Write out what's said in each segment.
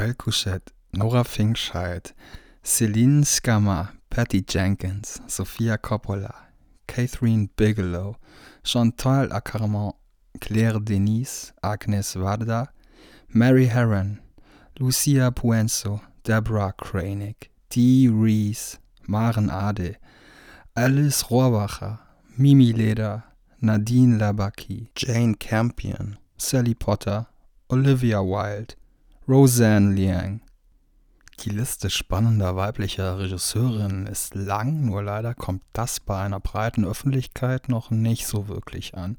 Isabelle Couchette, Nora Finkscheid, Celine Skammer, Patty Jenkins, Sophia Coppola, Catherine Bigelow, Chantal Ackermann, Claire Denise, Agnes Varda, Mary Herron, Lucia Puenzo, Deborah Kranig, Dee Reese, Maren Ade, Alice Rohrbacher, Mimi Leder, Nadine Labaki, Jane Campion, Sally Potter, Olivia Wilde, Roseanne Liang. Die Liste spannender weiblicher Regisseurinnen ist lang, nur leider kommt das bei einer breiten Öffentlichkeit noch nicht so wirklich an.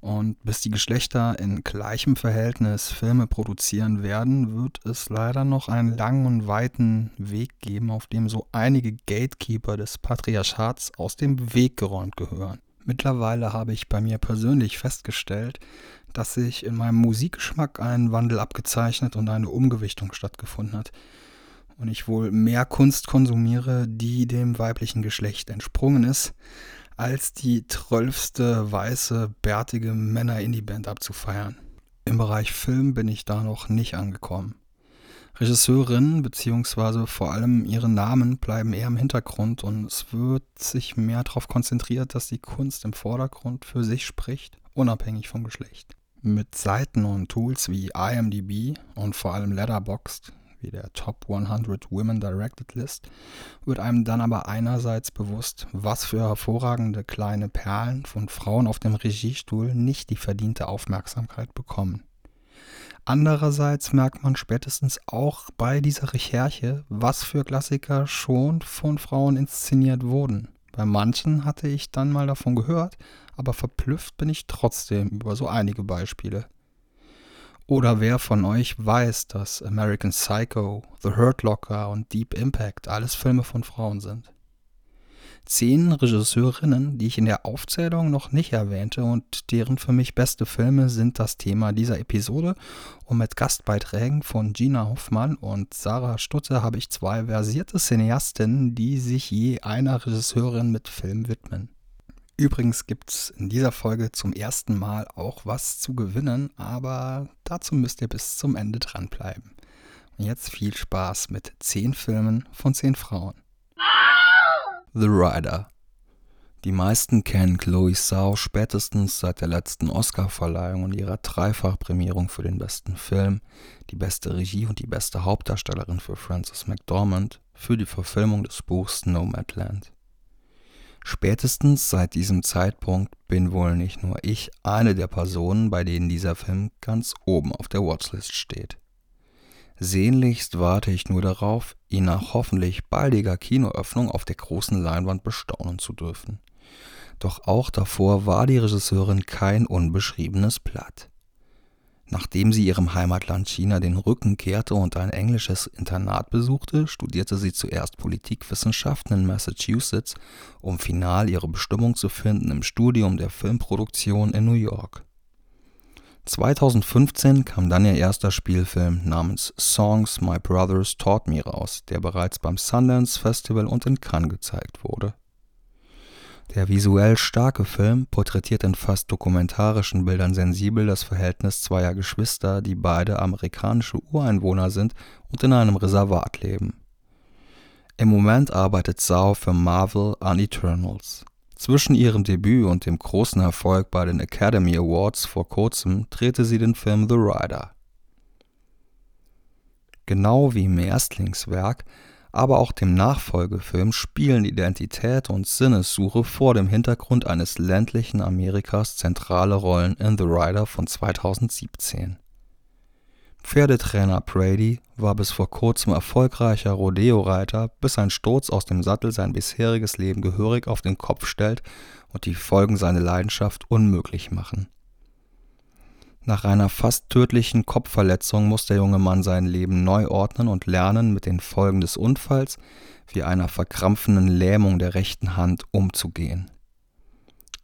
Und bis die Geschlechter in gleichem Verhältnis Filme produzieren werden, wird es leider noch einen langen und weiten Weg geben, auf dem so einige Gatekeeper des Patriarchats aus dem Weg geräumt gehören. Mittlerweile habe ich bei mir persönlich festgestellt, dass sich in meinem Musikgeschmack ein Wandel abgezeichnet und eine Umgewichtung stattgefunden hat. Und ich wohl mehr Kunst konsumiere, die dem weiblichen Geschlecht entsprungen ist, als die zwölfste weiße, bärtige Männer-Indie-Band abzufeiern. Im Bereich Film bin ich da noch nicht angekommen. Regisseurinnen bzw. vor allem ihre Namen bleiben eher im Hintergrund und es wird sich mehr darauf konzentriert, dass die Kunst im Vordergrund für sich spricht, unabhängig vom Geschlecht. Mit Seiten und Tools wie IMDb und vor allem Letterboxd wie der Top 100 Women Directed List, wird einem dann aber einerseits bewusst, was für hervorragende kleine Perlen von Frauen auf dem Regiestuhl nicht die verdiente Aufmerksamkeit bekommen. Andererseits merkt man spätestens auch bei dieser Recherche, was für Klassiker schon von Frauen inszeniert wurden. Bei manchen hatte ich dann mal davon gehört, aber verblüfft bin ich trotzdem über so einige Beispiele. Oder wer von euch weiß, dass American Psycho, The Hurt Locker und Deep Impact alles Filme von Frauen sind? Zehn Regisseurinnen, die ich in der Aufzählung noch nicht erwähnte und deren für mich beste Filme sind das Thema dieser Episode. Und mit Gastbeiträgen von Gina Hoffmann und Sarah Stutte habe ich zwei versierte Cineastinnen, die sich je einer Regisseurin mit Film widmen. Übrigens gibt es in dieser Folge zum ersten Mal auch was zu gewinnen, aber dazu müsst ihr bis zum Ende dranbleiben. Und jetzt viel Spaß mit 10 Filmen von 10 Frauen. The Rider. Die meisten kennen Chloe Zhao spätestens seit der letzten Oscarverleihung und ihrer Dreifachprämierung für den besten Film, die beste Regie und die beste Hauptdarstellerin für Frances McDormand für die Verfilmung des Buchs Nomadland. Spätestens seit diesem Zeitpunkt bin wohl nicht nur ich eine der Personen, bei denen dieser Film ganz oben auf der Watchlist steht. Sehnlichst warte ich nur darauf, ihn nach hoffentlich baldiger Kinoöffnung auf der großen Leinwand bestaunen zu dürfen. Doch auch davor war die Regisseurin kein unbeschriebenes Blatt. Nachdem sie ihrem Heimatland China den Rücken kehrte und ein englisches Internat besuchte, studierte sie zuerst Politikwissenschaften in Massachusetts, um final ihre Bestimmung zu finden im Studium der Filmproduktion in New York. 2015 kam dann ihr erster Spielfilm namens Songs My Brothers Taught Me raus, der bereits beim Sundance Festival und in Cannes gezeigt wurde. Der visuell starke Film porträtiert in fast dokumentarischen Bildern sensibel das Verhältnis zweier Geschwister, die beide amerikanische Ureinwohner sind und in einem Reservat leben. Im Moment arbeitet Zhao für Marvel an Eternals zwischen ihrem Debüt und dem großen Erfolg bei den Academy Awards vor kurzem drehte sie den Film The Rider. Genau wie im Erstlingswerk, aber auch dem Nachfolgefilm spielen Identität und Sinnessuche vor dem Hintergrund eines ländlichen Amerikas zentrale Rollen in The Rider von 2017 Pferdetrainer Brady war bis vor kurzem erfolgreicher Rodeo-Reiter, bis ein Sturz aus dem Sattel sein bisheriges Leben gehörig auf den Kopf stellt und die Folgen seine Leidenschaft unmöglich machen. Nach einer fast tödlichen Kopfverletzung muss der junge Mann sein Leben neu ordnen und lernen, mit den Folgen des Unfalls wie einer verkrampfenden Lähmung der rechten Hand umzugehen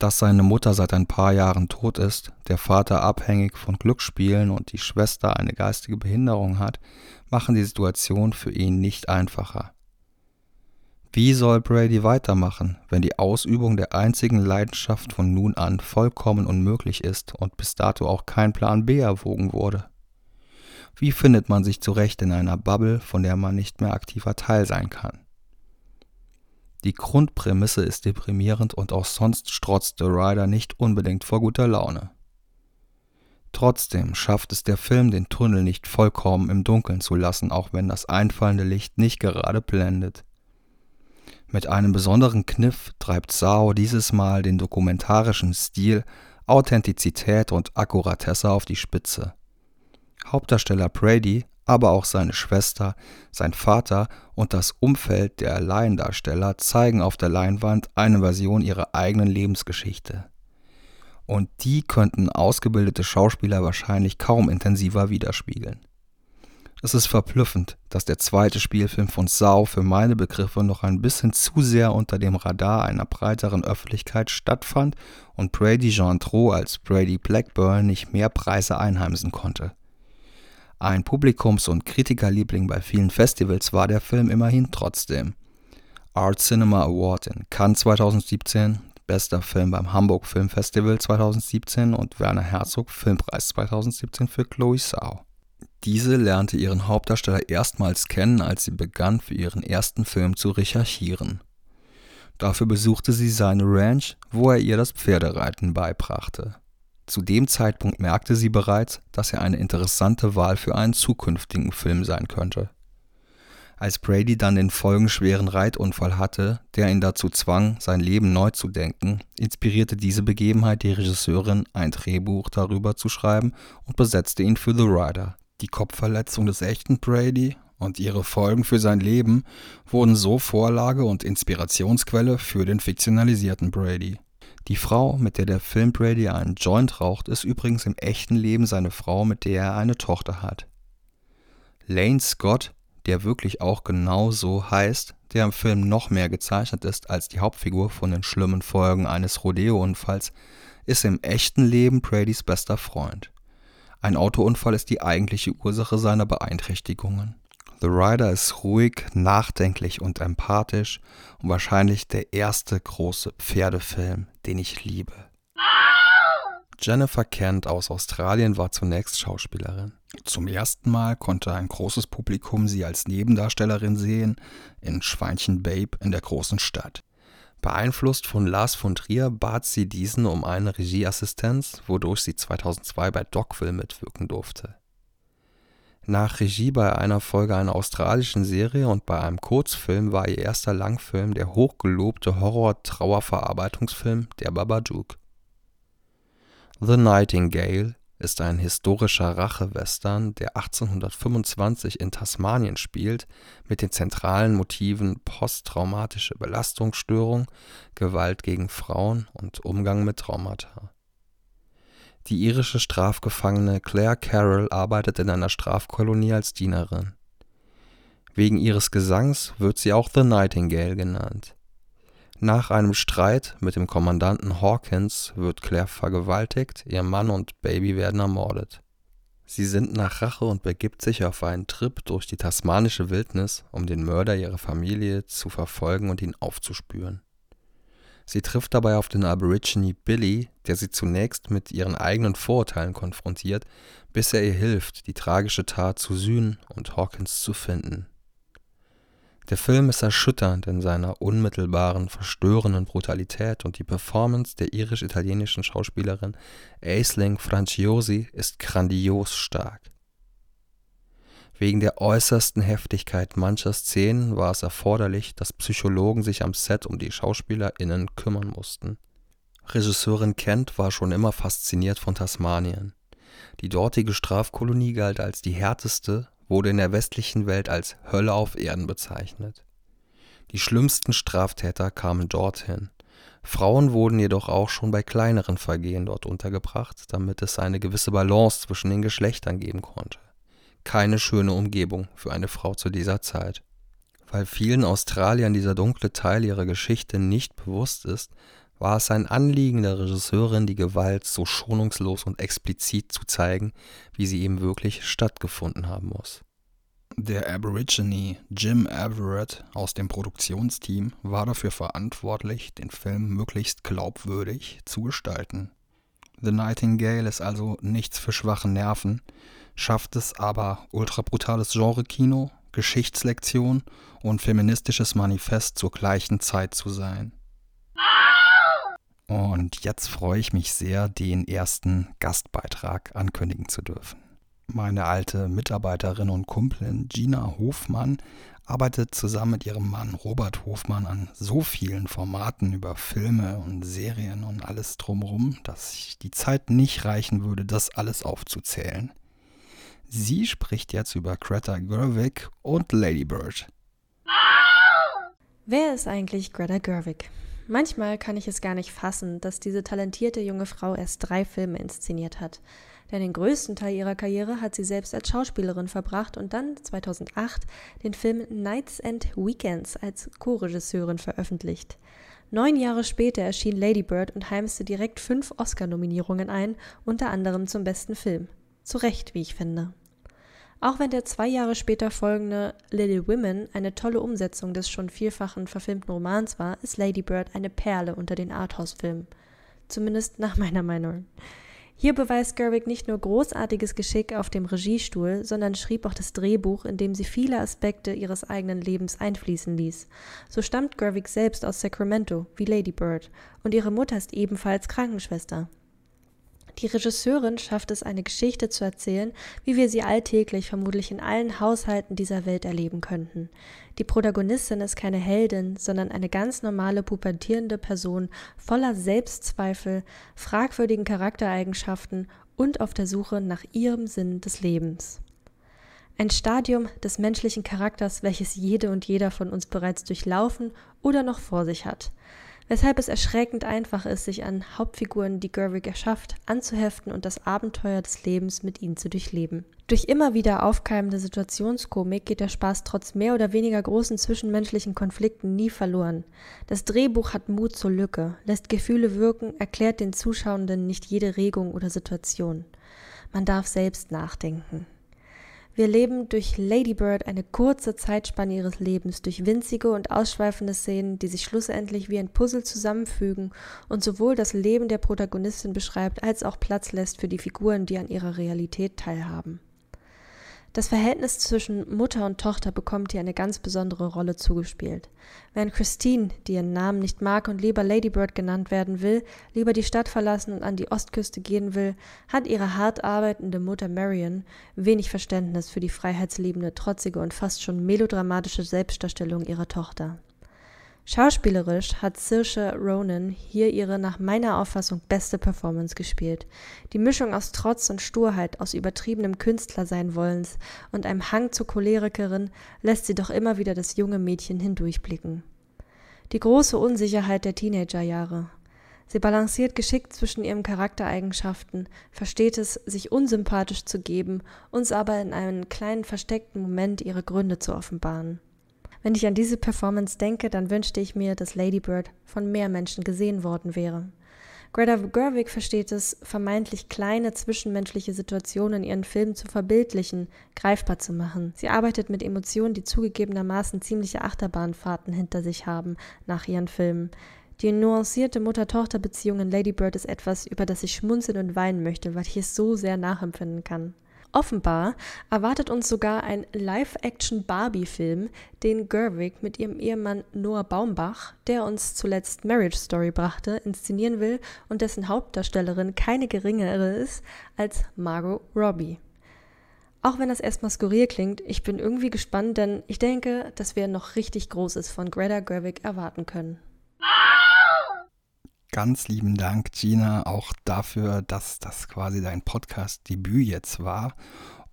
dass seine Mutter seit ein paar Jahren tot ist, der Vater abhängig von Glücksspielen und die Schwester eine geistige Behinderung hat, machen die Situation für ihn nicht einfacher. Wie soll Brady weitermachen, wenn die Ausübung der einzigen Leidenschaft von nun an vollkommen unmöglich ist und bis dato auch kein Plan B erwogen wurde? Wie findet man sich zurecht in einer Bubble, von der man nicht mehr aktiver Teil sein kann? Die Grundprämisse ist deprimierend und auch sonst strotzt The Rider nicht unbedingt vor guter Laune. Trotzdem schafft es der Film, den Tunnel nicht vollkommen im Dunkeln zu lassen, auch wenn das einfallende Licht nicht gerade blendet. Mit einem besonderen Kniff treibt Sao dieses Mal den dokumentarischen Stil, Authentizität und Akkuratesse auf die Spitze. Hauptdarsteller Brady, aber auch seine Schwester, sein Vater und das Umfeld der Laiendarsteller zeigen auf der Leinwand eine Version ihrer eigenen Lebensgeschichte. Und die könnten ausgebildete Schauspieler wahrscheinlich kaum intensiver widerspiegeln. Es ist verblüffend, dass der zweite Spielfilm von Sau für meine Begriffe noch ein bisschen zu sehr unter dem Radar einer breiteren Öffentlichkeit stattfand und Brady Jean Trot als Brady Blackburn nicht mehr Preise einheimsen konnte. Ein Publikums- und Kritikerliebling bei vielen Festivals war der Film immerhin trotzdem. Art Cinema Award in Cannes 2017, bester Film beim Hamburg Film Festival 2017 und Werner Herzog Filmpreis 2017 für Chloe Sau. Diese lernte ihren Hauptdarsteller erstmals kennen, als sie begann, für ihren ersten Film zu recherchieren. Dafür besuchte sie seine Ranch, wo er ihr das Pferdereiten beibrachte. Zu dem Zeitpunkt merkte sie bereits, dass er eine interessante Wahl für einen zukünftigen Film sein könnte. Als Brady dann den folgenschweren Reitunfall hatte, der ihn dazu zwang, sein Leben neu zu denken, inspirierte diese Begebenheit die Regisseurin, ein Drehbuch darüber zu schreiben und besetzte ihn für The Rider. Die Kopfverletzung des echten Brady und ihre Folgen für sein Leben wurden so Vorlage und Inspirationsquelle für den fiktionalisierten Brady. Die Frau, mit der der Film Brady einen Joint raucht, ist übrigens im echten Leben seine Frau, mit der er eine Tochter hat. Lane Scott, der wirklich auch genau so heißt, der im Film noch mehr gezeichnet ist als die Hauptfigur von den schlimmen Folgen eines Rodeo-Unfalls, ist im echten Leben Bradys bester Freund. Ein Autounfall ist die eigentliche Ursache seiner Beeinträchtigungen. The Rider ist ruhig, nachdenklich und empathisch und wahrscheinlich der erste große Pferdefilm, den ich liebe. Jennifer Kent aus Australien war zunächst Schauspielerin. Zum ersten Mal konnte ein großes Publikum sie als Nebendarstellerin sehen in Schweinchen Babe in der großen Stadt. Beeinflusst von Lars von Trier bat sie diesen um eine Regieassistenz, wodurch sie 2002 bei Dogville mitwirken durfte. Nach Regie bei einer Folge einer australischen Serie und bei einem Kurzfilm war ihr erster Langfilm der hochgelobte Horror-Trauerverarbeitungsfilm Der Babadook. The Nightingale ist ein historischer Rachewestern, der 1825 in Tasmanien spielt, mit den zentralen Motiven posttraumatische Belastungsstörung, Gewalt gegen Frauen und Umgang mit Traumata. Die irische Strafgefangene Claire Carroll arbeitet in einer Strafkolonie als Dienerin. Wegen ihres Gesangs wird sie auch The Nightingale genannt nach einem Streit mit dem Kommandanten Hawkins wird Claire vergewaltigt, ihr Mann und Baby werden ermordet. Sie sinnt nach Rache und begibt sich auf einen Trip durch die tasmanische Wildnis, um den Mörder ihrer Familie zu verfolgen und ihn aufzuspüren. Sie trifft dabei auf den Aborigine Billy, der sie zunächst mit ihren eigenen Vorurteilen konfrontiert, bis er ihr hilft, die tragische Tat zu sühnen und Hawkins zu finden der Film ist erschütternd in seiner unmittelbaren, verstörenden Brutalität und die Performance der irisch-italienischen Schauspielerin Aisling Franciosi ist grandios stark. Wegen der äußersten Heftigkeit mancher Szenen war es erforderlich, dass Psychologen sich am Set um die SchauspielerInnen kümmern mussten. Regisseurin Kent war schon immer fasziniert von Tasmanien. Die dortige Strafkolonie galt als die härteste wurde in der westlichen Welt als Hölle auf Erden bezeichnet. Die schlimmsten Straftäter kamen dorthin. Frauen wurden jedoch auch schon bei kleineren Vergehen dort untergebracht, damit es eine gewisse Balance zwischen den Geschlechtern geben konnte. Keine schöne Umgebung für eine Frau zu dieser Zeit. Weil vielen Australiern dieser dunkle Teil ihrer Geschichte nicht bewusst ist, war es ein Anliegen der Regisseurin, die Gewalt so schonungslos und explizit zu zeigen, wie sie eben wirklich stattgefunden haben muss. Der Aborigine Jim Everett aus dem Produktionsteam war dafür verantwortlich, den Film möglichst glaubwürdig zu gestalten. The Nightingale ist also nichts für schwache Nerven, schafft es aber, ultrabrutales Genre-Kino, Geschichtslektion und feministisches Manifest zur gleichen Zeit zu sein. Und jetzt freue ich mich sehr, den ersten Gastbeitrag ankündigen zu dürfen. Meine alte Mitarbeiterin und Kumpelin Gina Hofmann arbeitet zusammen mit ihrem Mann Robert Hofmann an so vielen Formaten über Filme und Serien und alles drumherum, dass die Zeit nicht reichen würde, das alles aufzuzählen. Sie spricht jetzt über Greta Gerwig und Lady Bird. Wer ist eigentlich Greta Gerwig? Manchmal kann ich es gar nicht fassen, dass diese talentierte junge Frau erst drei Filme inszeniert hat. Denn den größten Teil ihrer Karriere hat sie selbst als Schauspielerin verbracht und dann 2008 den Film Nights and Weekends als Co-Regisseurin veröffentlicht. Neun Jahre später erschien Lady Bird und heimste direkt fünf Oscar-Nominierungen ein, unter anderem zum besten Film. Zu Recht, wie ich finde. Auch wenn der zwei Jahre später folgende Little Women eine tolle Umsetzung des schon vielfachen verfilmten Romans war, ist Lady Bird eine Perle unter den Arthouse-Filmen. Zumindest nach meiner Meinung. Hier beweist Gerwig nicht nur großartiges Geschick auf dem Regiestuhl, sondern schrieb auch das Drehbuch, in dem sie viele Aspekte ihres eigenen Lebens einfließen ließ. So stammt Gerwig selbst aus Sacramento, wie Lady Bird, und ihre Mutter ist ebenfalls Krankenschwester. Die Regisseurin schafft es, eine Geschichte zu erzählen, wie wir sie alltäglich vermutlich in allen Haushalten dieser Welt erleben könnten. Die Protagonistin ist keine Heldin, sondern eine ganz normale pubertierende Person voller Selbstzweifel, fragwürdigen Charaktereigenschaften und auf der Suche nach ihrem Sinn des Lebens. Ein Stadium des menschlichen Charakters, welches jede und jeder von uns bereits durchlaufen oder noch vor sich hat weshalb es erschreckend einfach ist, sich an Hauptfiguren, die Gerwig erschafft, anzuheften und das Abenteuer des Lebens mit ihnen zu durchleben. Durch immer wieder aufkeimende Situationskomik geht der Spaß trotz mehr oder weniger großen zwischenmenschlichen Konflikten nie verloren. Das Drehbuch hat Mut zur Lücke, lässt Gefühle wirken, erklärt den Zuschauenden nicht jede Regung oder Situation. Man darf selbst nachdenken. Wir leben durch Lady Bird eine kurze Zeitspanne ihres Lebens, durch winzige und ausschweifende Szenen, die sich schlussendlich wie ein Puzzle zusammenfügen und sowohl das Leben der Protagonistin beschreibt, als auch Platz lässt für die Figuren, die an ihrer Realität teilhaben. Das Verhältnis zwischen Mutter und Tochter bekommt hier eine ganz besondere Rolle zugespielt. Während Christine, die ihren Namen nicht mag und lieber Ladybird genannt werden will, lieber die Stadt verlassen und an die Ostküste gehen will, hat ihre hart arbeitende Mutter Marion wenig Verständnis für die freiheitsliebende, trotzige und fast schon melodramatische Selbstdarstellung ihrer Tochter. Schauspielerisch hat Saoirse Ronan hier ihre nach meiner Auffassung beste Performance gespielt. Die Mischung aus Trotz und Sturheit, aus übertriebenem Künstlerseinwollens und einem Hang zur Cholerikerin lässt sie doch immer wieder das junge Mädchen hindurchblicken. Die große Unsicherheit der Teenagerjahre. Sie balanciert geschickt zwischen ihren Charaktereigenschaften, versteht es, sich unsympathisch zu geben, uns aber in einem kleinen versteckten Moment ihre Gründe zu offenbaren. Wenn ich an diese Performance denke, dann wünschte ich mir, dass Lady Bird von mehr Menschen gesehen worden wäre. Greta Gerwig versteht es, vermeintlich kleine zwischenmenschliche Situationen in ihren Filmen zu verbildlichen, greifbar zu machen. Sie arbeitet mit Emotionen, die zugegebenermaßen ziemliche Achterbahnfahrten hinter sich haben nach ihren Filmen. Die nuancierte Mutter-Tochter-Beziehung in Lady Bird ist etwas, über das ich schmunzeln und weinen möchte, weil ich es so sehr nachempfinden kann. Offenbar erwartet uns sogar ein Live-Action-Barbie-Film, den Gerwig mit ihrem Ehemann Noah Baumbach, der uns zuletzt Marriage Story brachte, inszenieren will und dessen Hauptdarstellerin keine geringere ist als Margot Robbie. Auch wenn das erstmal skurril klingt, ich bin irgendwie gespannt, denn ich denke, dass wir noch richtig Großes von Greta Gerwig erwarten können. Ganz lieben Dank, Gina, auch dafür, dass das quasi dein Podcast-Debüt jetzt war.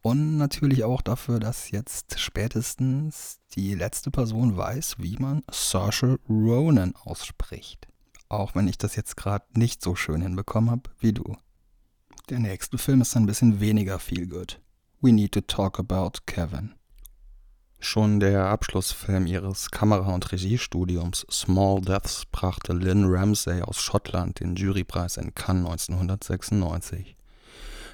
Und natürlich auch dafür, dass jetzt spätestens die letzte Person weiß, wie man Saoirse Ronan ausspricht. Auch wenn ich das jetzt gerade nicht so schön hinbekommen habe wie du. Der nächste Film ist ein bisschen weniger viel good. We need to talk about Kevin. Schon der Abschlussfilm ihres Kamera- und Regiestudiums Small Deaths brachte Lynn Ramsay aus Schottland den Jurypreis in Cannes 1996.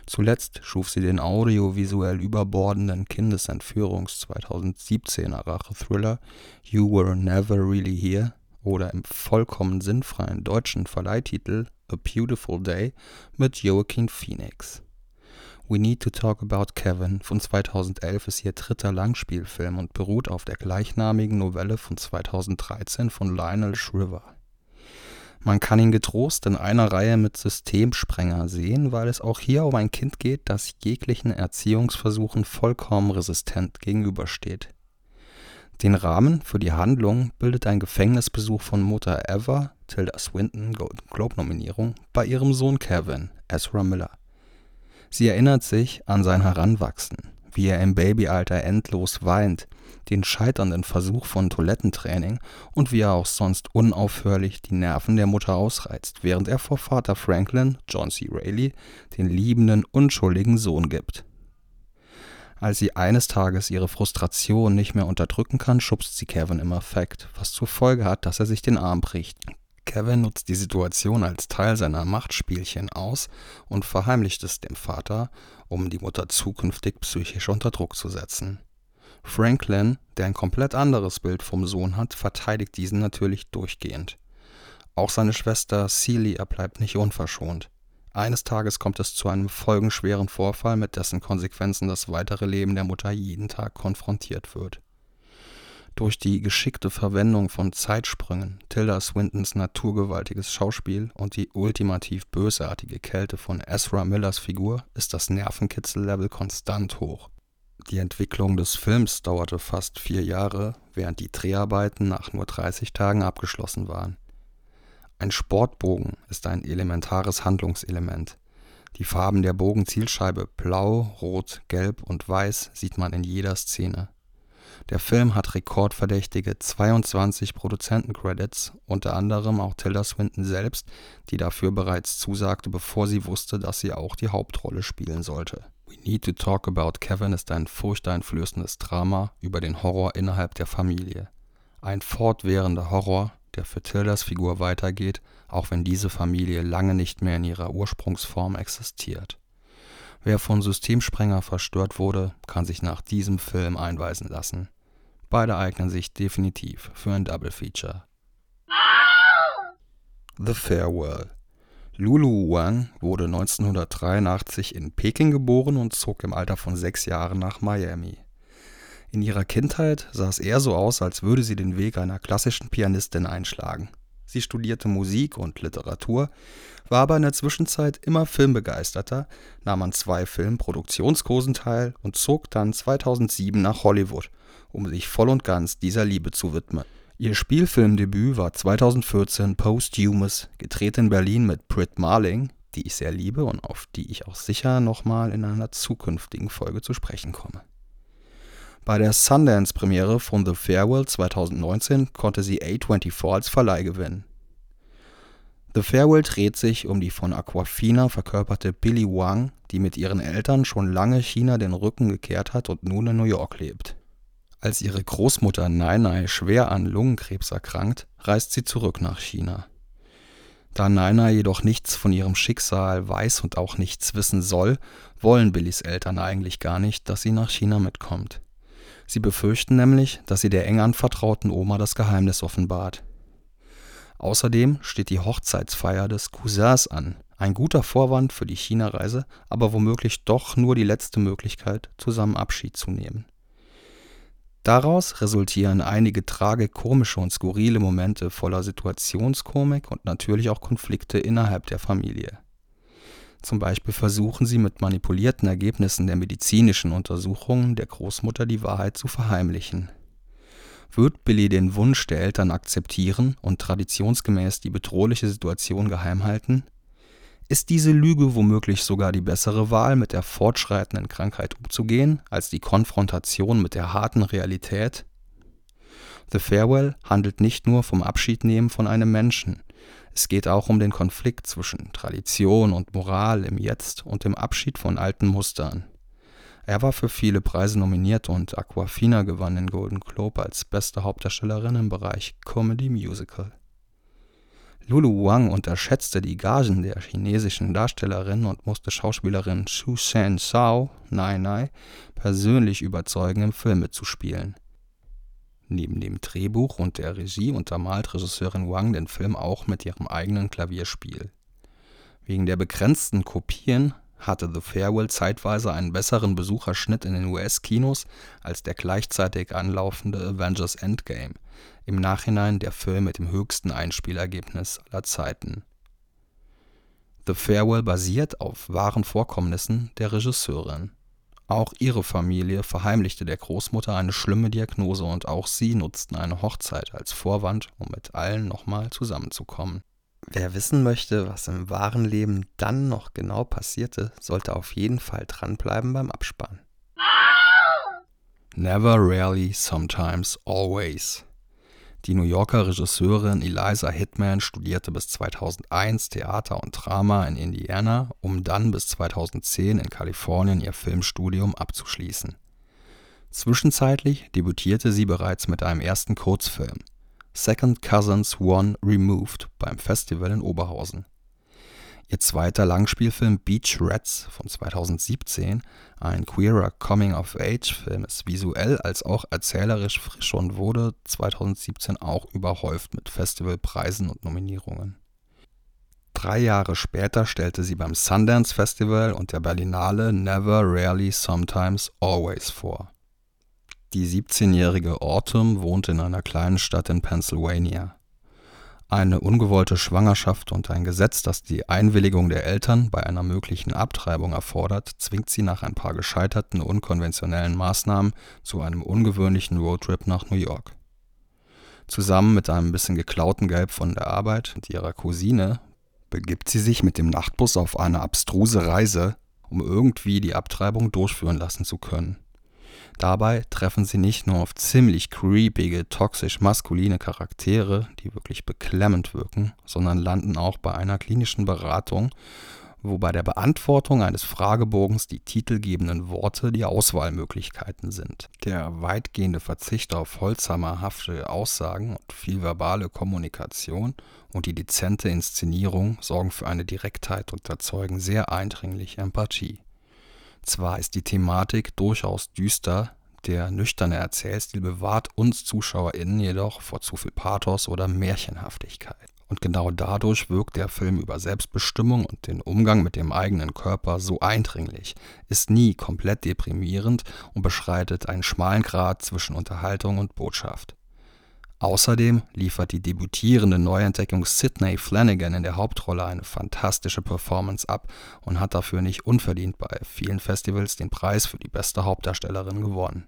Zuletzt schuf sie den audiovisuell überbordenden Kindesentführungs 2017er Rache-Thriller You Were Never Really Here oder im vollkommen sinnfreien deutschen Verleihtitel A Beautiful Day mit Joaquin Phoenix We Need to Talk About Kevin von 2011 ist ihr dritter Langspielfilm und beruht auf der gleichnamigen Novelle von 2013 von Lionel Shriver. Man kann ihn getrost in einer Reihe mit Systemsprenger sehen, weil es auch hier um ein Kind geht, das jeglichen Erziehungsversuchen vollkommen resistent gegenübersteht. Den Rahmen für die Handlung bildet ein Gefängnisbesuch von Mutter Eva, Tilda Swinton Golden Globe Nominierung, bei ihrem Sohn Kevin, Ezra Miller. Sie erinnert sich an sein Heranwachsen, wie er im Babyalter endlos weint, den scheiternden Versuch von Toilettentraining und wie er auch sonst unaufhörlich die Nerven der Mutter ausreizt, während er vor Vater Franklin, John C. Reilly, den liebenden, unschuldigen Sohn gibt. Als sie eines Tages ihre Frustration nicht mehr unterdrücken kann, schubst sie Kevin im Affekt, was zur Folge hat, dass er sich den Arm bricht. Kevin nutzt die Situation als Teil seiner Machtspielchen aus und verheimlicht es dem Vater, um die Mutter zukünftig psychisch unter Druck zu setzen. Franklin, der ein komplett anderes Bild vom Sohn hat, verteidigt diesen natürlich durchgehend. Auch seine Schwester Celia bleibt nicht unverschont. Eines Tages kommt es zu einem folgenschweren Vorfall, mit dessen Konsequenzen das weitere Leben der Mutter jeden Tag konfrontiert wird. Durch die geschickte Verwendung von Zeitsprüngen, Tilda Swintons naturgewaltiges Schauspiel und die ultimativ bösartige Kälte von Ezra Millers Figur ist das Nervenkitzellevel konstant hoch. Die Entwicklung des Films dauerte fast vier Jahre, während die Dreharbeiten nach nur 30 Tagen abgeschlossen waren. Ein Sportbogen ist ein elementares Handlungselement. Die Farben der Bogenzielscheibe Blau, Rot, Gelb und Weiß sieht man in jeder Szene. Der Film hat rekordverdächtige 22 Produzentencredits, unter anderem auch Tilda Swinton selbst, die dafür bereits zusagte, bevor sie wusste, dass sie auch die Hauptrolle spielen sollte. We Need to Talk About Kevin ist ein furchteinflößendes Drama über den Horror innerhalb der Familie. Ein fortwährender Horror, der für Tildas Figur weitergeht, auch wenn diese Familie lange nicht mehr in ihrer Ursprungsform existiert. Wer von Systemsprenger verstört wurde, kann sich nach diesem Film einweisen lassen. Beide eignen sich definitiv für ein Double Feature. The Farewell. Lulu Wang wurde 1983 in Peking geboren und zog im Alter von sechs Jahren nach Miami. In ihrer Kindheit sah es eher so aus, als würde sie den Weg einer klassischen Pianistin einschlagen. Sie studierte Musik und Literatur, war aber in der Zwischenzeit immer filmbegeisterter, nahm an zwei Filmproduktionskursen teil und zog dann 2007 nach Hollywood, um sich voll und ganz dieser Liebe zu widmen. Ihr Spielfilmdebüt war 2014 Posthumous, gedreht in Berlin mit Britt Marling, die ich sehr liebe und auf die ich auch sicher nochmal in einer zukünftigen Folge zu sprechen komme. Bei der Sundance-Premiere von The Farewell 2019 konnte sie A24 als Verleih gewinnen. The Farewell dreht sich um die von Aquafina verkörperte Billy Wang, die mit ihren Eltern schon lange China den Rücken gekehrt hat und nun in New York lebt. Als ihre Großmutter Nainai schwer an Lungenkrebs erkrankt, reist sie zurück nach China. Da Nainai jedoch nichts von ihrem Schicksal weiß und auch nichts wissen soll, wollen Billys Eltern eigentlich gar nicht, dass sie nach China mitkommt. Sie befürchten nämlich, dass sie der eng anvertrauten Oma das Geheimnis offenbart. Außerdem steht die Hochzeitsfeier des Cousins an, ein guter Vorwand für die China-Reise, aber womöglich doch nur die letzte Möglichkeit, zusammen Abschied zu nehmen. Daraus resultieren einige tragikomische und skurrile Momente voller Situationskomik und natürlich auch Konflikte innerhalb der Familie. Zum Beispiel versuchen sie mit manipulierten Ergebnissen der medizinischen Untersuchungen der Großmutter die Wahrheit zu verheimlichen. Wird Billy den Wunsch der Eltern akzeptieren und traditionsgemäß die bedrohliche Situation geheim halten? Ist diese Lüge womöglich sogar die bessere Wahl, mit der fortschreitenden Krankheit umzugehen, als die Konfrontation mit der harten Realität? The Farewell handelt nicht nur vom Abschiednehmen von einem Menschen, es geht auch um den Konflikt zwischen Tradition und Moral im Jetzt und dem Abschied von alten Mustern. Er war für viele Preise nominiert und Aquafina gewann den Golden Globe als beste Hauptdarstellerin im Bereich Comedy Musical. Lulu Wang unterschätzte die Gagen der chinesischen Darstellerin und musste Schauspielerin Xu Shen Shao, Nai Nai, persönlich überzeugen, im Film mitzuspielen. Neben dem Drehbuch und der Regie untermalt Regisseurin Wang den Film auch mit ihrem eigenen Klavierspiel. Wegen der begrenzten Kopien hatte The Farewell zeitweise einen besseren Besucherschnitt in den US-Kinos als der gleichzeitig anlaufende Avengers Endgame, im Nachhinein der Film mit dem höchsten Einspielergebnis aller Zeiten. The Farewell basiert auf wahren Vorkommnissen der Regisseurin. Auch ihre Familie verheimlichte der Großmutter eine schlimme Diagnose und auch sie nutzten eine Hochzeit als Vorwand, um mit allen nochmal zusammenzukommen. Wer wissen möchte, was im wahren Leben dann noch genau passierte, sollte auf jeden Fall dranbleiben beim Abspann. Never, rarely, sometimes, always. Die New Yorker Regisseurin Eliza Hitman studierte bis 2001 Theater und Drama in Indiana, um dann bis 2010 in Kalifornien ihr Filmstudium abzuschließen. Zwischenzeitlich debütierte sie bereits mit einem ersten Kurzfilm Second Cousins One Removed beim Festival in Oberhausen. Ihr zweiter Langspielfilm Beach Rats von 2017, ein queerer Coming-of-Age-Film, ist visuell als auch erzählerisch frisch und wurde 2017 auch überhäuft mit Festivalpreisen und Nominierungen. Drei Jahre später stellte sie beim Sundance Festival und der Berlinale Never, Rarely, Sometimes, Always vor die 17-jährige Autumn wohnt in einer kleinen Stadt in Pennsylvania. Eine ungewollte Schwangerschaft und ein Gesetz, das die Einwilligung der Eltern bei einer möglichen Abtreibung erfordert, zwingt sie nach ein paar gescheiterten unkonventionellen Maßnahmen zu einem ungewöhnlichen Roadtrip nach New York. Zusammen mit einem bisschen geklauten Geld von der Arbeit und ihrer Cousine begibt sie sich mit dem Nachtbus auf eine abstruse Reise, um irgendwie die Abtreibung durchführen lassen zu können. Dabei treffen sie nicht nur auf ziemlich creepige, toxisch maskuline Charaktere, die wirklich beklemmend wirken, sondern landen auch bei einer klinischen Beratung, wo bei der Beantwortung eines Fragebogens die titelgebenden Worte die Auswahlmöglichkeiten sind. Der weitgehende Verzicht auf holzhammerhafte Aussagen und viel verbale Kommunikation und die dezente Inszenierung sorgen für eine Direktheit und erzeugen sehr eindringlich Empathie. Zwar ist die Thematik durchaus düster, der nüchterne Erzählstil bewahrt uns ZuschauerInnen jedoch vor zu viel Pathos oder Märchenhaftigkeit. Und genau dadurch wirkt der Film über Selbstbestimmung und den Umgang mit dem eigenen Körper so eindringlich, ist nie komplett deprimierend und beschreitet einen schmalen Grat zwischen Unterhaltung und Botschaft. Außerdem liefert die debütierende Neuentdeckung Sidney Flanagan in der Hauptrolle eine fantastische Performance ab und hat dafür nicht unverdient bei vielen Festivals den Preis für die beste Hauptdarstellerin gewonnen.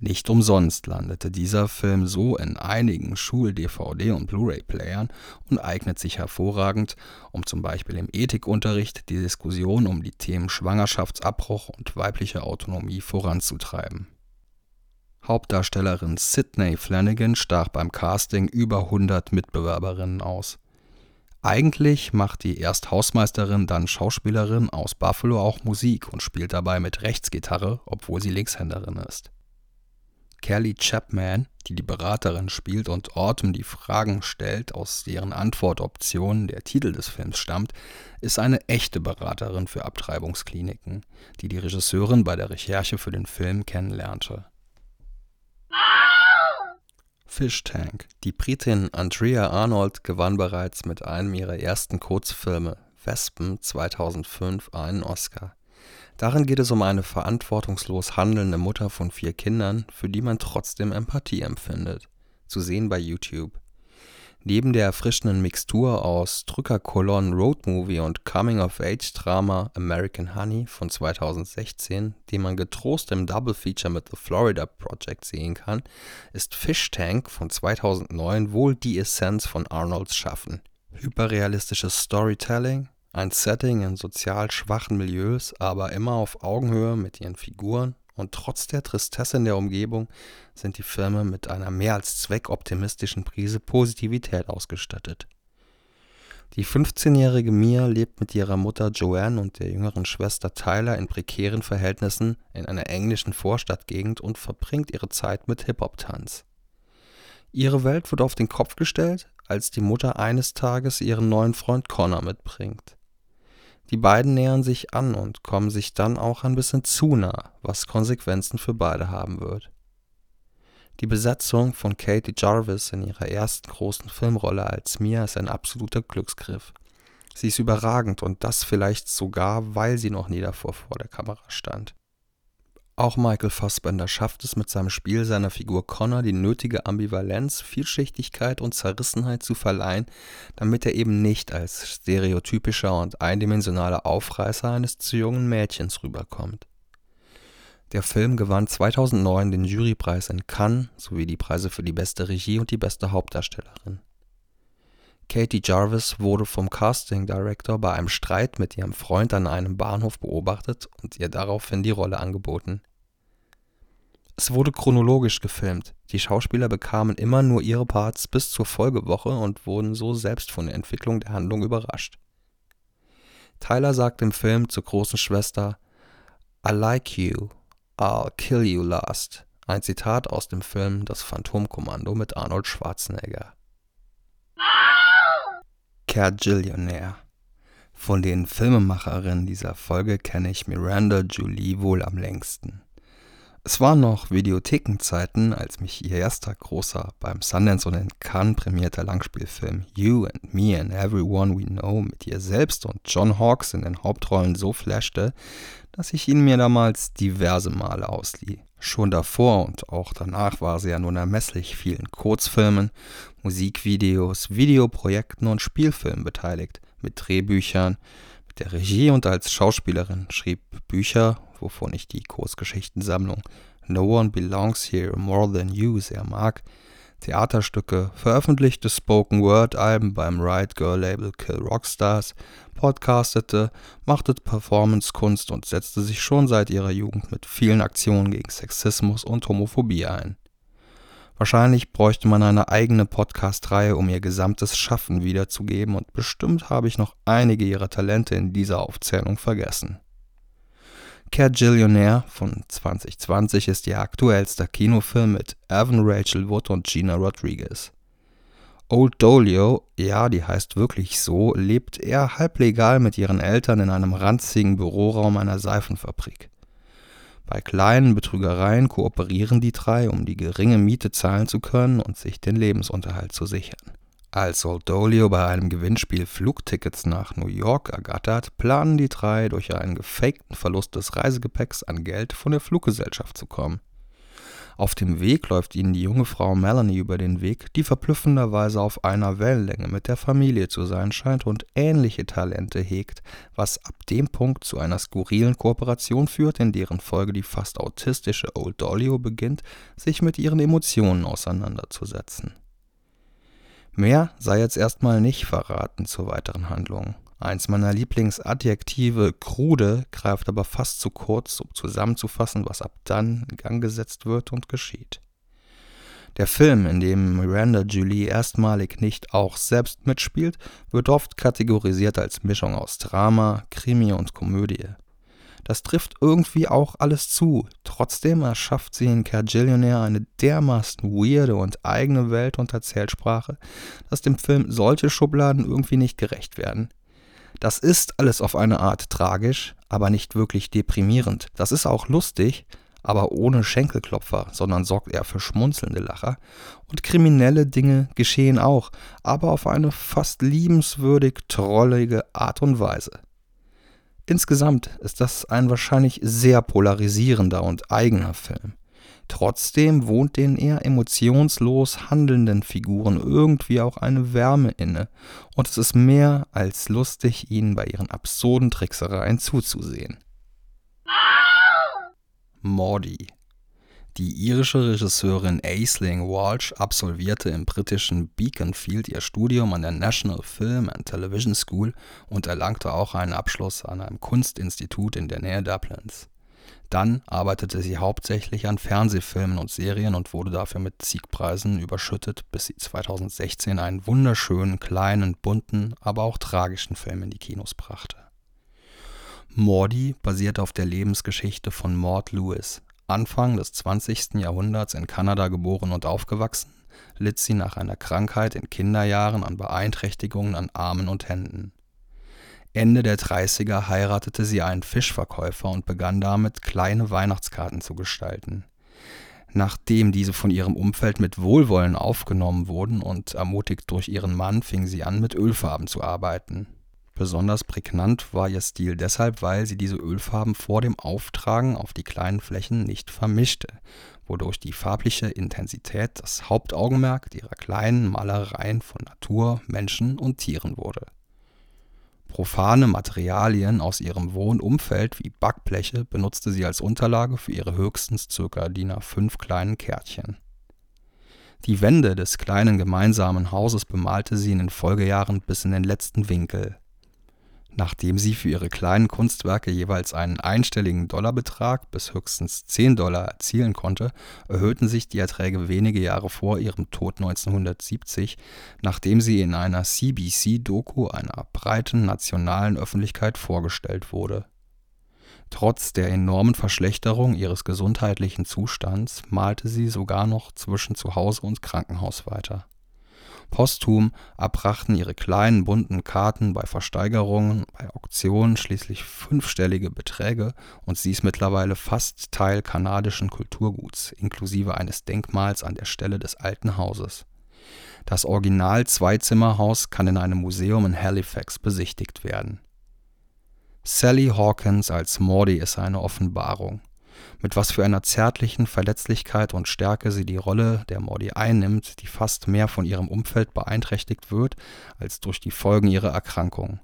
Nicht umsonst landete dieser Film so in einigen Schul-DVD- und Blu-ray-Playern und eignet sich hervorragend, um zum Beispiel im Ethikunterricht die Diskussion um die Themen Schwangerschaftsabbruch und weibliche Autonomie voranzutreiben Hauptdarstellerin Sidney Flanagan stach beim Casting über 100 Mitbewerberinnen aus. Eigentlich macht die erst Hausmeisterin, dann Schauspielerin aus Buffalo auch Musik und spielt dabei mit Rechtsgitarre, obwohl sie Linkshänderin ist. Kelly Chapman, die die Beraterin spielt und Autumn die Fragen stellt, aus deren Antwortoptionen der Titel des Films stammt, ist eine echte Beraterin für Abtreibungskliniken, die die Regisseurin bei der Recherche für den Film kennenlernte Fish Tank. Die Britin Andrea Arnold gewann bereits mit einem ihrer ersten Kurzfilme, Wespen 2005, einen Oscar. Darin geht es um eine verantwortungslos handelnde Mutter von vier Kindern, für die man trotzdem Empathie empfindet. Zu sehen bei YouTube Neben der erfrischenden Mixtur aus Drückerkolonnen Roadmovie und Coming-of-Age-Drama American Honey von 2016, die man getrost im Double Feature mit The Florida Project sehen kann, ist Fish Tank von 2009 wohl die Essenz von Arnolds Schaffen. Hyperrealistisches Storytelling, ein Setting in sozial schwachen Milieus, aber immer auf Augenhöhe mit ihren Figuren und trotz der Tristesse in der Umgebung sind die Filme mit einer mehr als zweckoptimistischen Prise Positivität ausgestattet. Die 15-jährige Mia lebt mit ihrer Mutter Joanne und der jüngeren Schwester Tyler in prekären Verhältnissen in einer englischen Vorstadtgegend und verbringt ihre Zeit mit Hip-Hop-Tanz. Ihre Welt wird auf den Kopf gestellt, als die Mutter eines Tages ihren neuen Freund Connor mitbringt. Die beiden nähern sich an und kommen sich dann auch ein bisschen zu nah, was Konsequenzen für beide haben wird. Die Besetzung von Katie Jarvis in ihrer ersten großen Filmrolle als Mia ist ein absoluter Glücksgriff. Sie ist überragend und das vielleicht sogar, weil sie noch nie davor vor der Kamera stand. Auch Michael Fassbender schafft es mit seinem Spiel seiner Figur Connor die nötige Ambivalenz, Vielschichtigkeit und Zerrissenheit zu verleihen, damit er eben nicht als stereotypischer und eindimensionaler Aufreißer eines zu jungen Mädchens rüberkommt. Der Film gewann 2009 den Jurypreis in Cannes sowie die Preise für die beste Regie und die beste Hauptdarstellerin. Katie Jarvis wurde vom Casting Director bei einem Streit mit ihrem Freund an einem Bahnhof beobachtet und ihr daraufhin die Rolle angeboten. Es wurde chronologisch gefilmt, die Schauspieler bekamen immer nur ihre Parts bis zur Folgewoche und wurden so selbst von der Entwicklung der Handlung überrascht. Tyler sagt im Film zur großen Schwester I like you, I'll kill you last, ein Zitat aus dem Film Das Phantomkommando mit Arnold Schwarzenegger. Kergillionär. Von den Filmemacherinnen dieser Folge kenne ich Miranda Julie wohl am längsten. Es waren noch Videothekenzeiten, als mich ihr erster großer, beim Sundance und in Cannes prämierter Langspielfilm You and Me and Everyone We Know mit ihr selbst und John Hawkes in den Hauptrollen so flashte, dass ich ihn mir damals diverse Male auslieh. Schon davor und auch danach war sie an unermesslich vielen Kurzfilmen, Musikvideos, Videoprojekten und Spielfilmen beteiligt, mit Drehbüchern, mit der Regie und als Schauspielerin, schrieb Bücher, wovon ich die Kurzgeschichtensammlung No One Belongs Here More Than You sehr mag, Theaterstücke, veröffentlichte Spoken-Word-Alben beim Riot Girl Label Kill Rockstars, podcastete, machte Performance-Kunst und setzte sich schon seit ihrer Jugend mit vielen Aktionen gegen Sexismus und Homophobie ein. Wahrscheinlich bräuchte man eine eigene Podcast-Reihe, um ihr gesamtes Schaffen wiederzugeben, und bestimmt habe ich noch einige ihrer Talente in dieser Aufzählung vergessen. Kergillionaire von 2020 ist ihr aktuellster Kinofilm mit Evan Rachel Wood und Gina Rodriguez. Old Dolio, ja, die heißt wirklich so, lebt eher halblegal mit ihren Eltern in einem ranzigen Büroraum einer Seifenfabrik. Bei kleinen Betrügereien kooperieren die drei, um die geringe Miete zahlen zu können und sich den Lebensunterhalt zu sichern. Als Oldolio bei einem Gewinnspiel Flugtickets nach New York ergattert, planen die drei durch einen gefakten Verlust des Reisegepäcks an Geld von der Fluggesellschaft zu kommen. Auf dem Weg läuft ihnen die junge Frau Melanie über den Weg, die verblüffenderweise auf einer Wellenlänge mit der Familie zu sein scheint und ähnliche Talente hegt, was ab dem Punkt zu einer skurrilen Kooperation führt, in deren Folge die fast autistische Old Dolio beginnt, sich mit ihren Emotionen auseinanderzusetzen. Mehr sei jetzt erstmal nicht verraten zur weiteren Handlung. Eins meiner Lieblingsadjektive, krude, greift aber fast zu kurz, um zusammenzufassen, was ab dann in Gang gesetzt wird und geschieht. Der Film, in dem Miranda Julie erstmalig nicht auch selbst mitspielt, wird oft kategorisiert als Mischung aus Drama, Krimi und Komödie. Das trifft irgendwie auch alles zu. Trotzdem erschafft sie in Kergillionaire eine dermaßen weirde und eigene Welt und Erzählsprache, dass dem Film solche Schubladen irgendwie nicht gerecht werden. Das ist alles auf eine Art tragisch, aber nicht wirklich deprimierend. Das ist auch lustig, aber ohne Schenkelklopfer, sondern sorgt eher für schmunzelnde Lacher. Und kriminelle Dinge geschehen auch, aber auf eine fast liebenswürdig trollige Art und Weise. Insgesamt ist das ein wahrscheinlich sehr polarisierender und eigener Film. Trotzdem wohnt den eher emotionslos handelnden Figuren irgendwie auch eine Wärme inne, und es ist mehr als lustig, ihnen bei ihren absurden Tricksereien zuzusehen. Maudie die irische Regisseurin Aisling Walsh absolvierte im britischen Beaconfield ihr Studium an der National Film and Television School und erlangte auch einen Abschluss an einem Kunstinstitut in der Nähe Dublins. Dann arbeitete sie hauptsächlich an Fernsehfilmen und Serien und wurde dafür mit Siegpreisen überschüttet, bis sie 2016 einen wunderschönen, kleinen, bunten, aber auch tragischen Film in die Kinos brachte. Maudie basiert auf der Lebensgeschichte von Maud Lewis, Anfang des 20. Jahrhunderts in Kanada geboren und aufgewachsen, litt sie nach einer Krankheit in Kinderjahren an Beeinträchtigungen an Armen und Händen. Ende der 30er heiratete sie einen Fischverkäufer und begann damit, kleine Weihnachtskarten zu gestalten. Nachdem diese von ihrem Umfeld mit Wohlwollen aufgenommen wurden und ermutigt durch ihren Mann, fing sie an, mit Ölfarben zu arbeiten. Besonders prägnant war ihr Stil deshalb, weil sie diese Ölfarben vor dem Auftragen auf die kleinen Flächen nicht vermischte, wodurch die farbliche Intensität das Hauptaugenmerk ihrer kleinen Malereien von Natur, Menschen und Tieren wurde. Profane Materialien aus ihrem Wohnumfeld wie Backbleche benutzte sie als Unterlage für ihre höchstens ca. DIN A5 kleinen Kärtchen. Die Wände des kleinen gemeinsamen Hauses bemalte sie in den Folgejahren bis in den letzten Winkel Nachdem sie für ihre kleinen Kunstwerke jeweils einen einstelligen Dollarbetrag bis höchstens 10 Dollar erzielen konnte, erhöhten sich die Erträge wenige Jahre vor ihrem Tod 1970, nachdem sie in einer CBC-Doku einer breiten nationalen Öffentlichkeit vorgestellt wurde. Trotz der enormen Verschlechterung ihres gesundheitlichen Zustands malte sie sogar noch zwischen Zuhause und Krankenhaus weiter Posthum erbrachten ihre kleinen bunten Karten bei Versteigerungen, bei Auktionen schließlich fünfstellige Beträge und sie ist mittlerweile fast Teil kanadischen Kulturguts, inklusive eines Denkmals an der Stelle des alten Hauses. Das Original-Zweizimmerhaus kann in einem Museum in Halifax besichtigt werden. Sally Hawkins als Mordy ist eine Offenbarung mit was für einer zärtlichen Verletzlichkeit und Stärke sie die Rolle der Mordi einnimmt, die fast mehr von ihrem Umfeld beeinträchtigt wird, als durch die Folgen ihrer Erkrankung.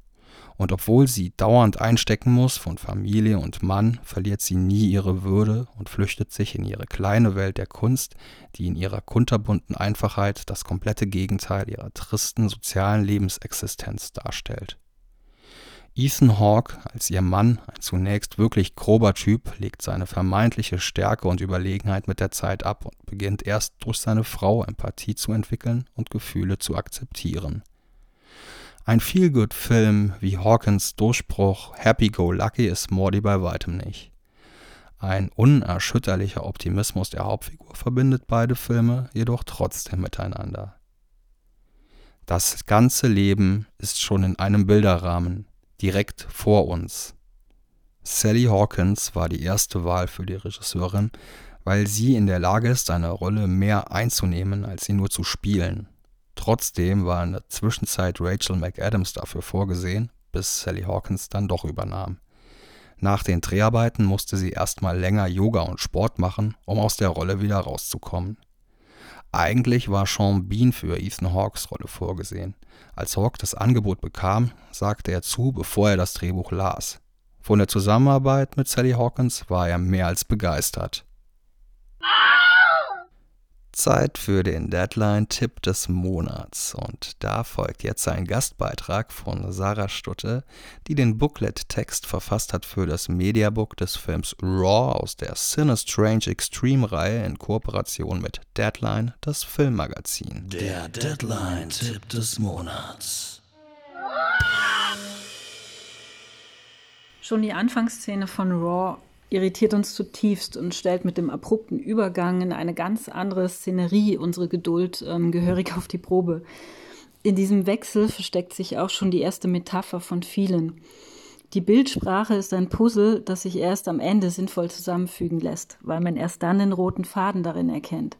Und obwohl sie dauernd einstecken muss von Familie und Mann, verliert sie nie ihre Würde und flüchtet sich in ihre kleine Welt der Kunst, die in ihrer kunterbunten Einfachheit das komplette Gegenteil ihrer tristen sozialen Lebensexistenz darstellt Ethan Hawke als ihr Mann, ein zunächst wirklich grober Typ, legt seine vermeintliche Stärke und Überlegenheit mit der Zeit ab und beginnt erst durch seine Frau Empathie zu entwickeln und Gefühle zu akzeptieren. Ein Feelgood-Film wie Hawkins Durchbruch Happy Go Lucky ist Mordy bei weitem nicht. Ein unerschütterlicher Optimismus der Hauptfigur verbindet beide Filme jedoch trotzdem miteinander. Das ganze Leben ist schon in einem Bilderrahmen, direkt vor uns. Sally Hawkins war die erste Wahl für die Regisseurin, weil sie in der Lage ist, eine Rolle mehr einzunehmen, als sie nur zu spielen. Trotzdem war in der Zwischenzeit Rachel McAdams dafür vorgesehen, bis Sally Hawkins dann doch übernahm. Nach den Dreharbeiten musste sie erstmal länger Yoga und Sport machen, um aus der Rolle wieder rauszukommen. Eigentlich war Sean Bean für Ethan Hawkes Rolle vorgesehen. Als Hawke das Angebot bekam, sagte er zu, bevor er das Drehbuch las. Von der Zusammenarbeit mit Sally Hawkins war er mehr als begeistert. Zeit für den Deadline-Tipp des Monats. Und da folgt jetzt ein Gastbeitrag von Sarah Stutte, die den Booklet-Text verfasst hat für das Mediabook des Films Raw aus der Sinistrange Extreme-Reihe in Kooperation mit Deadline, das Filmmagazin. Der Deadline-Tipp des Monats. Schon die Anfangsszene von Raw irritiert uns zutiefst und stellt mit dem abrupten Übergang in eine ganz andere Szenerie unsere Geduld ähm, gehörig auf die Probe. In diesem Wechsel versteckt sich auch schon die erste Metapher von vielen. Die Bildsprache ist ein Puzzle, das sich erst am Ende sinnvoll zusammenfügen lässt, weil man erst dann den roten Faden darin erkennt.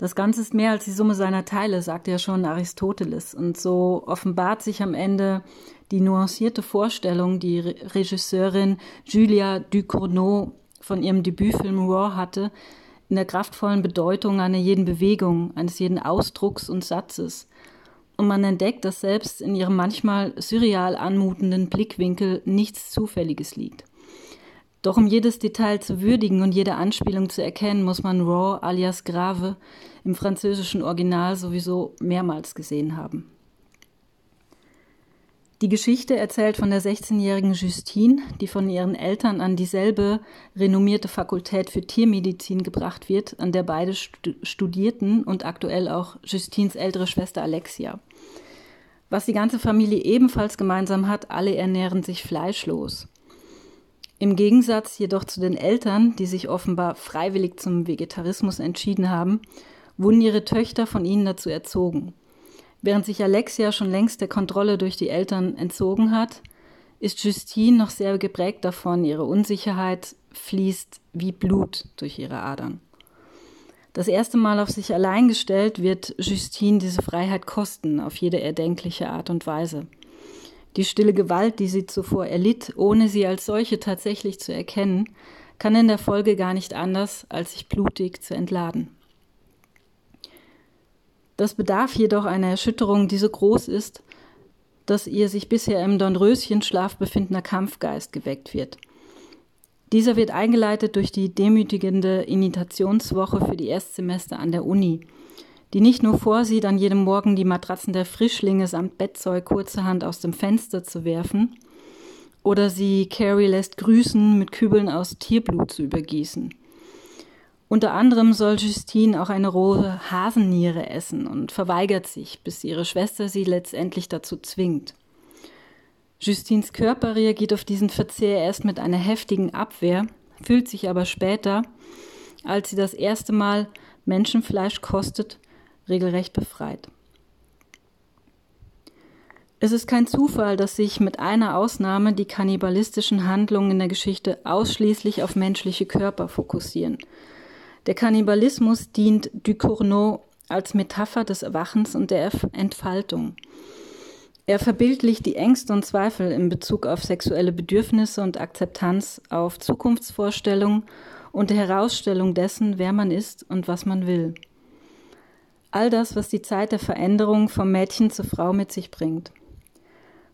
Das Ganze ist mehr als die Summe seiner Teile, sagt ja schon Aristoteles. Und so offenbart sich am Ende die nuancierte Vorstellung, die Regisseurin Julia Ducournau von ihrem Debütfilm Raw hatte, in der kraftvollen Bedeutung einer jeden Bewegung, eines jeden Ausdrucks und Satzes. Und man entdeckt, dass selbst in ihrem manchmal surreal anmutenden Blickwinkel nichts Zufälliges liegt. Doch um jedes Detail zu würdigen und jede Anspielung zu erkennen, muss man Raw alias Grave im französischen Original sowieso mehrmals gesehen haben. Die Geschichte erzählt von der 16-jährigen Justine, die von ihren Eltern an dieselbe renommierte Fakultät für Tiermedizin gebracht wird, an der beide studierten und aktuell auch Justines ältere Schwester Alexia. Was die ganze Familie ebenfalls gemeinsam hat, alle ernähren sich fleischlos. Im Gegensatz jedoch zu den Eltern, die sich offenbar freiwillig zum Vegetarismus entschieden haben, wurden ihre Töchter von ihnen dazu erzogen. Während sich Alexia schon längst der Kontrolle durch die Eltern entzogen hat, ist Justine noch sehr geprägt davon. Ihre Unsicherheit fließt wie Blut durch ihre Adern. Das erste Mal auf sich allein gestellt wird Justine diese Freiheit kosten, auf jede erdenkliche Art und Weise. Die stille Gewalt, die sie zuvor erlitt, ohne sie als solche tatsächlich zu erkennen, kann in der Folge gar nicht anders, als sich blutig zu entladen. Das bedarf jedoch einer Erschütterung, die so groß ist, dass ihr sich bisher im Dornröschenschlaf befindender Kampfgeist geweckt wird. Dieser wird eingeleitet durch die demütigende Initiationswoche für die Erstsemester an der Uni, die nicht nur vorsieht, an jedem Morgen die Matratzen der Frischlinge samt Bettzeug kurzerhand aus dem Fenster zu werfen, oder sie Carrie lässt grüßen, mit Kübeln aus Tierblut zu übergießen. Unter anderem soll Justine auch eine rohe Hasenniere essen und verweigert sich, bis ihre Schwester sie letztendlich dazu zwingt. Justines Körper reagiert auf diesen Verzehr erst mit einer heftigen Abwehr, fühlt sich aber später, als sie das erste Mal Menschenfleisch kostet, regelrecht befreit. Es ist kein Zufall, dass sich mit einer Ausnahme die kannibalistischen Handlungen in der Geschichte ausschließlich auf menschliche Körper fokussieren. Der Kannibalismus dient Ducournau als Metapher des Erwachens und der Entfaltung. Er verbildlicht die Ängste und Zweifel in Bezug auf sexuelle Bedürfnisse und Akzeptanz, auf Zukunftsvorstellungen und die Herausstellung dessen, wer man ist und was man will. All das, was die Zeit der Veränderung vom Mädchen zur Frau mit sich bringt.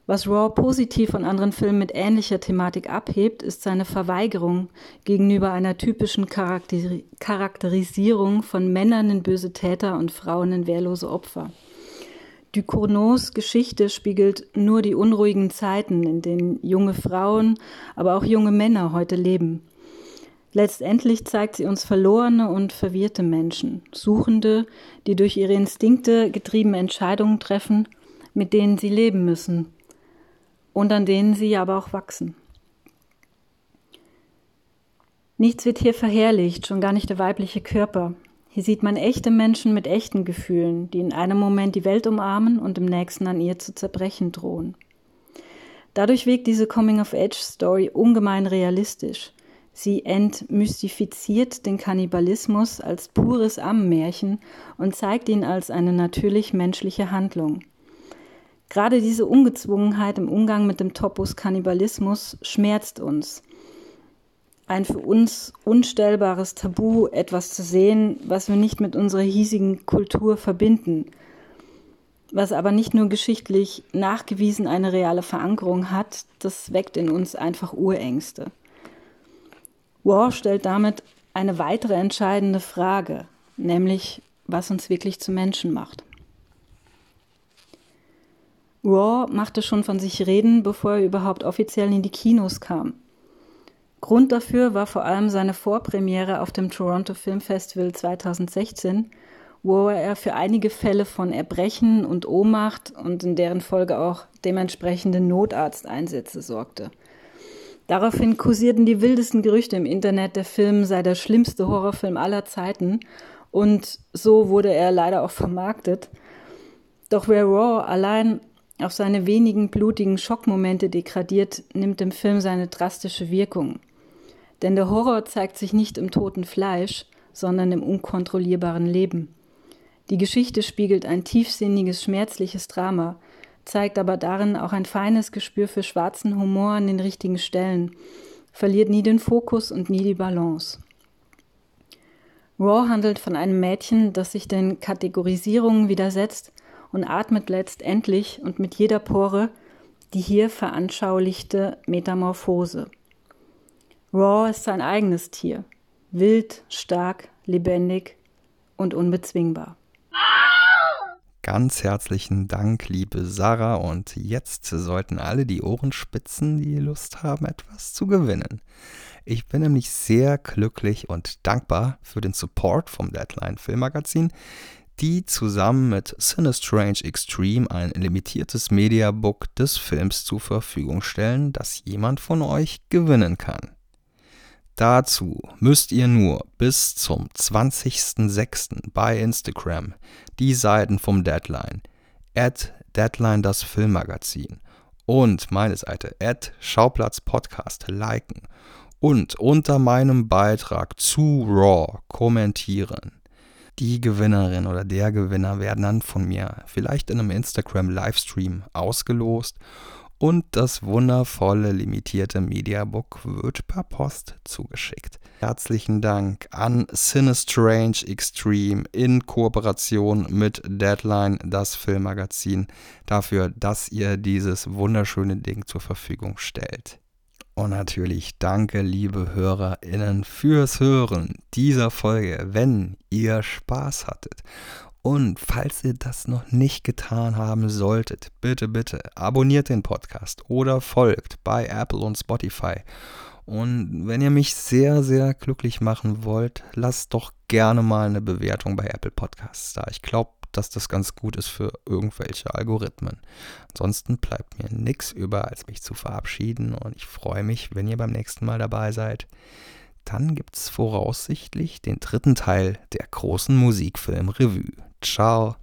Was Raw positiv von anderen Filmen mit ähnlicher Thematik abhebt, ist seine Verweigerung gegenüber einer typischen Charakteri Charakterisierung von Männern in böse Täter und Frauen in wehrlose Opfer. Ducourneaus Geschichte spiegelt nur die unruhigen Zeiten, in denen junge Frauen, aber auch junge Männer heute leben. Letztendlich zeigt sie uns verlorene und verwirrte Menschen, Suchende, die durch ihre Instinkte getriebene Entscheidungen treffen, mit denen sie leben müssen, und an denen sie aber auch wachsen. Nichts wird hier verherrlicht, schon gar nicht der weibliche Körper. Hier sieht man echte Menschen mit echten Gefühlen, die in einem Moment die Welt umarmen und im nächsten an ihr zu zerbrechen drohen. Dadurch wirkt diese Coming-of-Age-Story ungemein realistisch. Sie entmystifiziert den Kannibalismus als pures Ammenmärchen und zeigt ihn als eine natürlich menschliche Handlung. Gerade diese Ungezwungenheit im Umgang mit dem Topos Kannibalismus schmerzt uns. Ein für uns unstellbares Tabu, etwas zu sehen, was wir nicht mit unserer hiesigen Kultur verbinden, was aber nicht nur geschichtlich nachgewiesen eine reale Verankerung hat, das weckt in uns einfach Urängste. War stellt damit eine weitere entscheidende Frage, nämlich was uns wirklich zu Menschen macht. Raw machte schon von sich reden, bevor er überhaupt offiziell in die Kinos kam. Grund dafür war vor allem seine Vorpremiere auf dem Toronto Film Festival 2016, wo er für einige Fälle von Erbrechen und Ohnmacht und in deren Folge auch dementsprechende Notarzteinsätze sorgte. Daraufhin kursierten die wildesten Gerüchte im Internet, der Film sei der schlimmste Horrorfilm aller Zeiten und so wurde er leider auch vermarktet. Doch wer Raw allein auf seine wenigen blutigen Schockmomente degradiert, nimmt im Film seine drastische Wirkung. Denn der Horror zeigt sich nicht im toten Fleisch, sondern im unkontrollierbaren Leben. Die Geschichte spiegelt ein tiefsinniges, schmerzliches Drama, zeigt aber darin auch ein feines Gespür für schwarzen Humor an den richtigen Stellen, verliert nie den Fokus und nie die Balance. Raw handelt von einem Mädchen, das sich den Kategorisierungen widersetzt und atmet letztendlich und mit jeder Pore die hier veranschaulichte Metamorphose. Raw ist sein eigenes Tier, wild, stark, lebendig und unbezwingbar. Ganz herzlichen Dank, liebe Sarah. Und jetzt sollten alle die Ohren spitzen, die Lust haben, etwas zu gewinnen. Ich bin nämlich sehr glücklich und dankbar für den Support vom Deadline Filmmagazin, die zusammen mit Cinestrange Extreme ein limitiertes Mediabook des Films zur Verfügung stellen, das jemand von euch gewinnen kann. Dazu müsst ihr nur bis zum 20.06. bei Instagram die Seiten vom Deadline, at Deadline das Filmmagazin und meine Seite at Schauplatz Podcast liken und unter meinem Beitrag zu Raw kommentieren. Die Gewinnerin oder der Gewinner werden dann von mir vielleicht in einem Instagram Livestream ausgelost und das wundervolle limitierte Mediabook wird per Post zugeschickt. Herzlichen Dank an Sinistrange Extreme in Kooperation mit Deadline, das Filmmagazin, dafür, dass ihr dieses wunderschöne Ding zur Verfügung stellt. Und natürlich danke, liebe HörerInnen, fürs Hören dieser Folge, wenn ihr Spaß hattet. Und falls ihr das noch nicht getan haben solltet, bitte, bitte abonniert den Podcast oder folgt bei Apple und Spotify. Und wenn ihr mich sehr, sehr glücklich machen wollt, lasst doch gerne mal eine Bewertung bei Apple Podcasts da. Ich glaube, dass das ganz gut ist für irgendwelche Algorithmen. Ansonsten bleibt mir nichts über, als mich zu verabschieden und ich freue mich, wenn ihr beim nächsten Mal dabei seid. Dann gibt es voraussichtlich den dritten Teil der großen Musikfilm-Revue. Ciao.